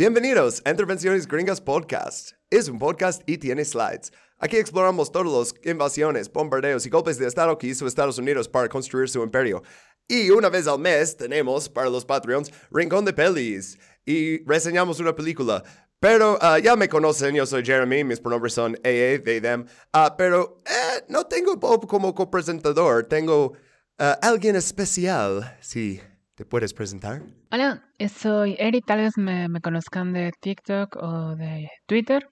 Bienvenidos a Intervenciones Gringas Podcast. Es un podcast y tiene slides. Aquí exploramos todas las invasiones, bombardeos y golpes de Estado que hizo Estados Unidos para construir su imperio. Y una vez al mes tenemos, para los Patreons, Rincón de Pelis. Y reseñamos una película. Pero ah, ya me conocen, yo soy Jeremy, mis pronombres son AA, they, them. Ah, pero eh, no tengo Bob como copresentador, tengo ah, alguien especial. Sí, ¿te puedes presentar? Hola, soy Eri, tal vez me, conozcan de TikTok o de Twitter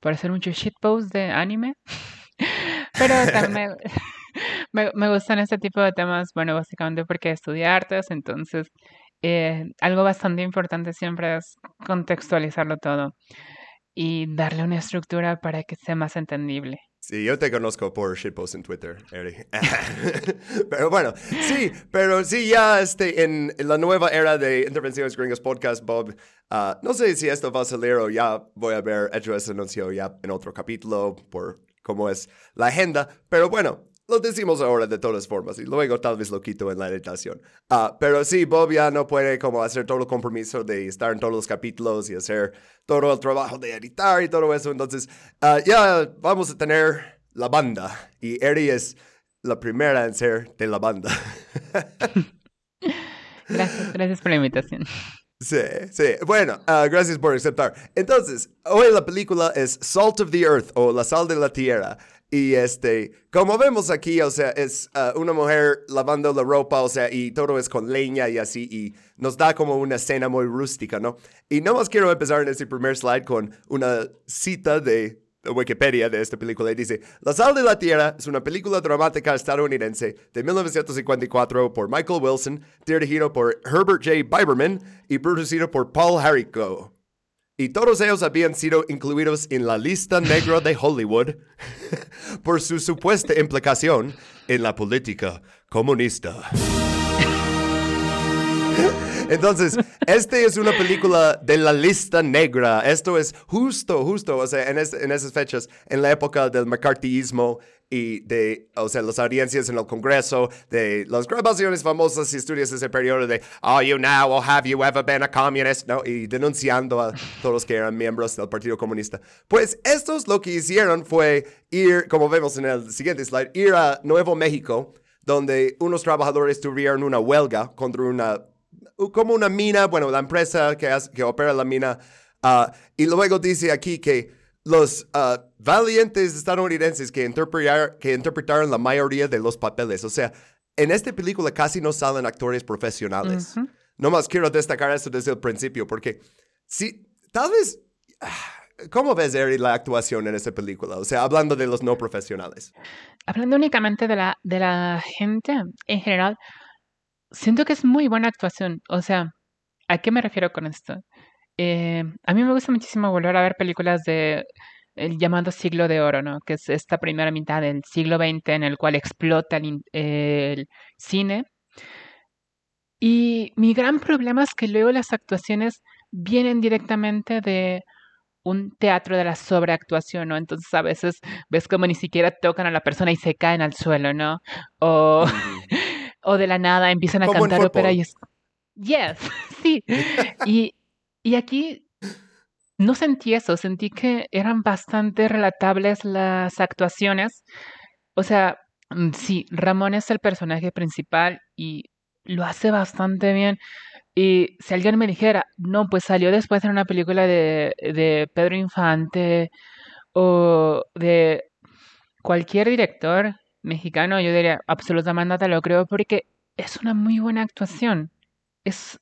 por hacer muchos shitposts de anime. Pero también me, me, me gustan este tipo de temas, bueno, básicamente porque estudié artes, entonces eh, algo bastante importante siempre es contextualizarlo todo y darle una estructura para que sea más entendible. Sí, yo te conozco por shitpost en Twitter, Eric. pero bueno, sí, pero sí, ya este, en, la nueva era de Intervenciones Gringas Podcast, Bob, ah, no sé si esto va a salir o ya voy a haber hecho ese anuncio ya en otro capítulo por cómo es la agenda, pero bueno, lo decimos ahora de todas formas y luego tal vez lo quito en la editación. Uh, pero sí, Bob ya no puede como hacer todo el compromiso de estar en todos los capítulos y hacer todo el trabajo de editar y todo eso. Entonces, uh, ya vamos a tener la banda y Eri es la primera en ser de la banda. gracias, gracias por la invitación. Sí, sí. Bueno, uh, gracias por aceptar. Entonces, hoy la película es Salt of the Earth o La Sal de la Tierra. Y este, como vemos aquí, o sea, es uh, una mujer lavando la ropa, o sea, y todo es con leña y así, y nos da como una escena muy rústica, ¿no? Y no más quiero empezar en este primer slide con una cita de Wikipedia de esta película y dice, La sal de la tierra es una película dramática estadounidense de 1954 por Michael Wilson, dirigido por Herbert J. Biberman y producido por Paul Harrico y todos ellos habían sido incluidos en la lista negra de Hollywood por su supuesta implicación en la política comunista. Entonces, esta es una película de la lista negra. Esto es justo, justo, o sea, en, en esas fechas, en la época del McCarthyismo y de, o sea, las audiencias en el Congreso, de las grabaciones famosas y estudios ese periodo de Are you now or have you ever been a communist? ¿no? Y denunciando a todos los que eran miembros del Partido Comunista. Pues estos lo que hicieron fue ir, como vemos en el siguiente slide, ir a Nuevo México, donde unos trabajadores tuvieron una huelga contra una, como una mina, bueno, la empresa que, que opera la mina, uh, y luego dice aquí que los uh, valientes estadounidenses que, que interpretaron la mayoría de los papeles. O sea, en esta película casi no salen actores profesionales. No más quiero destacar eso desde el principio, porque si, tal vez, ¿cómo ves, Eri, la actuación en esta película? O sea, hablando de los no profesionales. Hablando únicamente de la, de la gente en general, siento que es muy buena actuación. O sea, ¿a qué me refiero con esto? Eh, a mí me gusta muchísimo volver a ver películas de el llamado siglo de oro, ¿no? Que es esta primera mitad del siglo XX en el cual explota el, cine. Y mi gran problema es que luego las actuaciones vienen directamente de un teatro de la sobreactuación, ¿no? Entonces a veces ves como ni siquiera tocan a la persona y se caen al suelo, ¿no? O, o de la nada empiezan a cantar ópera y es... Yes, sí. Y, y aquí no sentí eso, sentí que eran bastante relatables las actuaciones. O sea, mm, sí, Ramón es el personaje principal y lo hace bastante bien. Y si alguien me dijera, no, pues salió después en una película de, de Pedro Infante o de cualquier director mexicano, yo diría, absolutamente nada lo creo porque es una muy buena actuación. Es,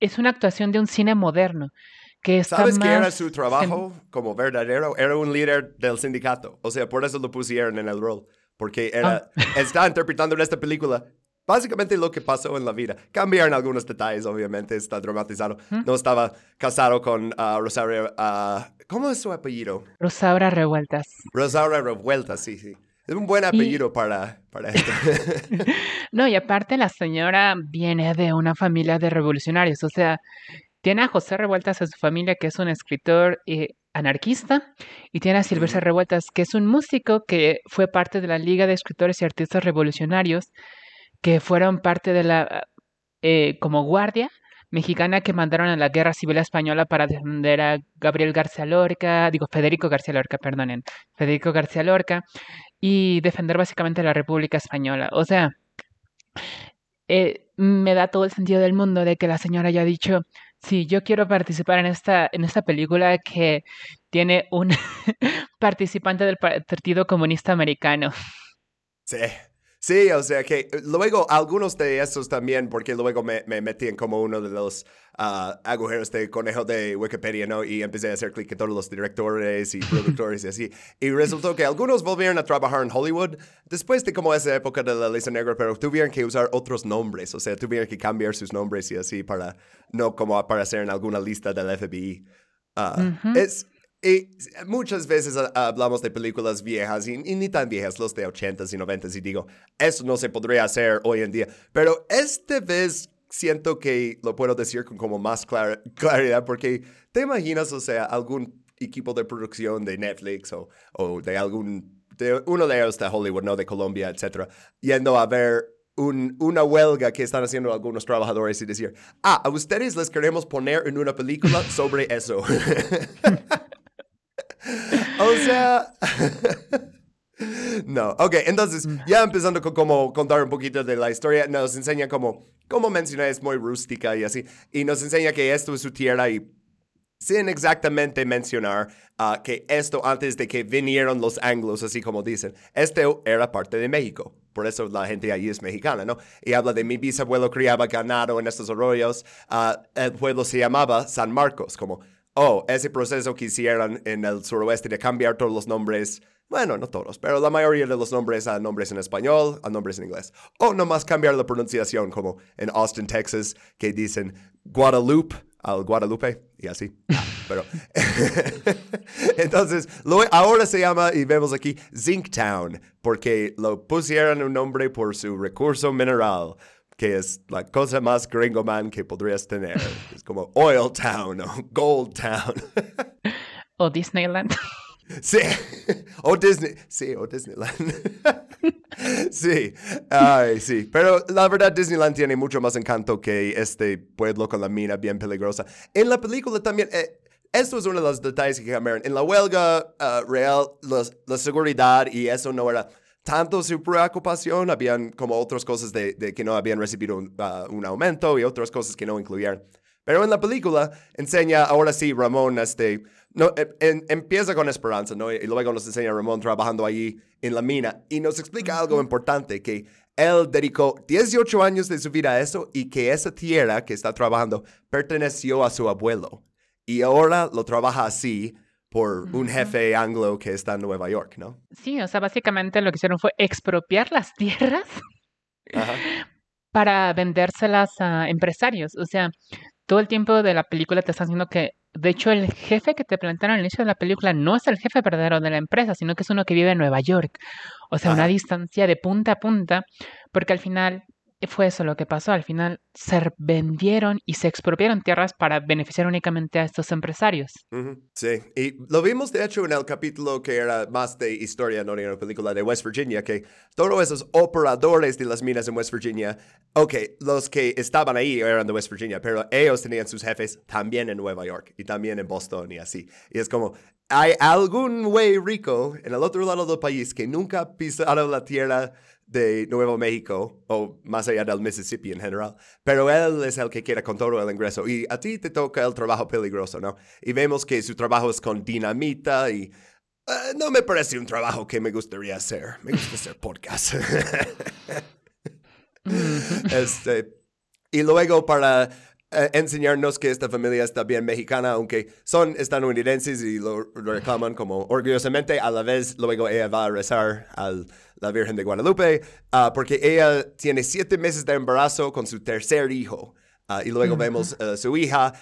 es una actuación de un cine moderno. Que ¿Sabes qué era su trabajo como verdadero? Era un líder del sindicato. O sea, por eso lo pusieron en el rol. Porque era, ah. está interpretando en esta película básicamente lo que pasó en la vida. Cambiaron algunos detalles, obviamente, está dramatizado. No estaba casado con uh, Rosario. Uh, ¿Cómo es su apellido? Rosaura Revueltas. Rosaura Revueltas, sí, sí. Es un buen apellido para, para esto. no, y aparte la señora viene de una familia de revolucionarios, o sea, tiene a José Revueltas en su familia, que es un escritor eh, anarquista, y tiene a Silvestre Revueltas, que es un músico que fue parte de la Liga de Escritores y Artistas Revolucionarios, que fueron parte de la, eh, como guardia mexicana que mandaron a la Guerra Civil Española para defender a Gabriel García Lorca, digo Federico García Lorca, perdonen, Federico García Lorca, y defender básicamente la República Española. O sea, eh, me da todo el sentido del mundo de que la señora haya dicho, sí, yo quiero participar en esta, en esta película que tiene un participante del Partido Comunista Americano. Sí, Sí, o sea que eh, luego algunos de esos también, porque luego me, me metí en como uno de los uh, agujeros de conejo de Wikipedia, ¿no? Y empecé a hacer clic en todos los directores y productores y así. Y resultó que algunos volvieron a trabajar en Hollywood después de como esa época de la lista negra, pero tuvieron que usar otros nombres, o sea, tuvieron que cambiar sus nombres y así para no como aparecer en alguna lista del FBI. Uh, Es y muchas veces hablamos de películas viejas y, ni tan viejas, los de 80s y 90s, y digo, eso no se podría hacer hoy en día. Pero esta vez siento que lo puedo decir con como más claridad, porque te imaginas, o sea, algún equipo de producción de Netflix o, o de algún, de uno de ellos de Hollywood, no de Colombia, etcétera, yendo a ver un, una huelga que están haciendo algunos trabajadores y decir, ah, a ustedes les queremos poner en una película sobre eso. o sea... no, ok, entonces ya empezando con cómo contar un poquito de la historia, nos enseña cómo, como mencioné, es muy rústica y así, y nos enseña que esto es su tierra y sin exactamente mencionar uh, que esto antes de que vinieron los anglos, así como dicen, esto era parte de México. Por eso la gente allí es mexicana, ¿no? Y habla de mi bisabuelo criaba ganado en estos arroyos. Uh, el pueblo se llamaba San Marcos, como oh, ese proceso que hicieron en el suroeste de cambiar todos los nombres, bueno, no todos, pero la mayoría de los nombres a nombres en español, a nombres en inglés. O nomás cambiar la pronunciación, como en Austin, Texas, que dicen Guadalupe al Guadalupe y así. Pero entonces, ahora se llama, y vemos aquí, Zinktown, porque lo pusieron un nombre por su recurso mineral que es la cosa más gringo man que podrías tener. Es como Oil Town o Gold Town. o Disneyland. Sí, o Disney, sí, o Disneyland. sí, ay, sí, pero la verdad Disneyland tiene mucho más encanto que este pueblo con la mina bien peligrosa. En la película también, eh, esto es uno de los detalles que cambiaron. En la huelga uh, real, la seguridad y eso no era tanto su preocupación, habían como otras cosas de, que no habían recibido uh, un, aumento y otras cosas que no incluían. Pero en la película enseña ahora sí Ramón, este, no, em, empieza con esperanza, ¿no? Y luego nos enseña Ramón trabajando allí en la mina y nos explica algo importante, que él dedicó 18 años de su vida a eso y que esa tierra que está trabajando perteneció a su abuelo. Y ahora lo trabaja así por un jefe anglo que está en Nueva York, ¿no? Sí, o sea, básicamente lo que hicieron fue expropiar las tierras para vendérselas a empresarios. O sea, todo el tiempo de la película te están diciendo que, de hecho, el jefe que te plantearon al inicio de la película no es el jefe verdadero de la empresa, sino que es uno que vive en Nueva York. O sea, una distancia de punta a punta, porque al final fue eso lo que pasó. Al final se vendieron y se expropiaron tierras para beneficiar únicamente a estos empresarios. Sí, y lo vimos de hecho en el capítulo que era más de historia, no era una película de West Virginia, que todos esos operadores de las minas en West Virginia, ok, los que estaban ahí eran de West Virginia, pero ellos tenían sus jefes también en Nueva York y también en Boston y así. Y es como, hay algún güey rico en el otro lado del país que nunca ha pisado la tierra de Nuevo México o más allá del Mississippi en general, pero él es el que quiere con todo el ingreso y a ti te toca el trabajo peligroso, ¿no? Y vemos que su trabajo es con dinamita y eh, no me parece un trabajo que me gustaría hacer. Me gusta hacer podcast. este, y luego para eh, enseñarnos que esta familia está bien mexicana, aunque son estadounidenses y lo, reclaman como orgullosamente, a la vez luego ella va a rezar a la Virgen de Guadalupe, uh, porque ella tiene siete meses de embarazo con su tercer hijo. Uh, y luego vemos uh, su hija.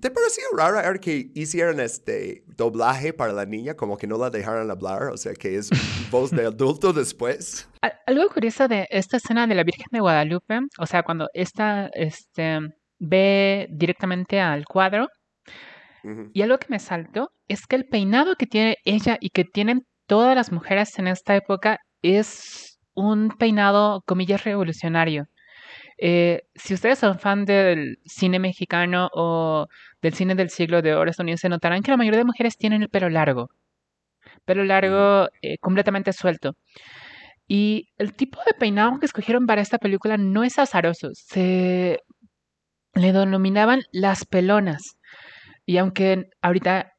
¿Te pareció raro que hicieran este doblaje para la niña, como que no la dejaran hablar? O sea, que es voz de adulto después. Algo curioso de esta escena de la Virgen de Guadalupe, o sea, cuando esta, este, ve directamente al cuadro. Y algo que me saltó es que el peinado que tiene ella y que tienen todas las mujeres en esta época es un peinado, comillas, revolucionario. Eh, si ustedes son fan del cine mexicano o del cine del siglo de oro estadounidense, notarán que la mayoría de mujeres tienen el pelo largo. Pelo largo, eh, completamente suelto. Y el tipo de peinado que escogieron para esta película no es azaroso. Se le denominaban las pelonas. Y aunque ahorita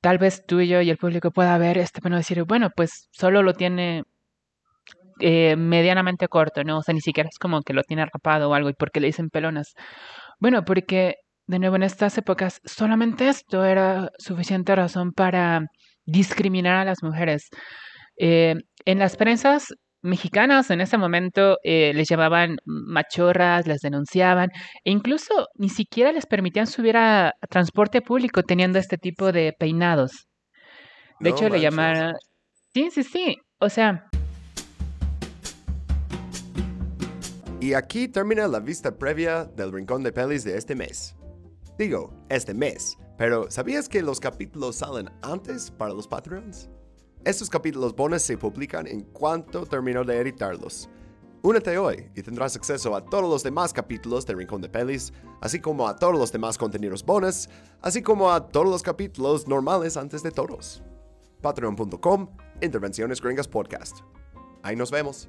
tal vez tú y yo y el público pueda ver este pelo decir, bueno, pues solo lo tiene eh, medianamente corto, ¿no? O sea, ni siquiera es como que lo tiene rapado o algo. ¿Y por qué le dicen pelonas? Bueno, porque de nuevo en estas épocas solamente esto era suficiente razón para discriminar a las mujeres. Eh, en las prensas mexicanas en ese momento eh, les llamaban machorras, las denunciaban e incluso ni siquiera les permitían subir a, transporte público teniendo este tipo de peinados. De hecho, le llamaron... Sí, sí, sí. O sea... Y aquí termina la vista previa del Rincón de Pelis de este mes. Digo, este mes, pero ¿sabías que los capítulos salen antes para los Patreons? Estos capítulos bonus se publican en cuanto termino de editarlos. Únete hoy y tendrás acceso a todos los demás capítulos de Rincón de Pelis, así como a todos los demás contenidos bonus, así como a todos los capítulos normales antes de todos. Patreon.com, Intervenciones Gringas Podcast. Ahí nos vemos.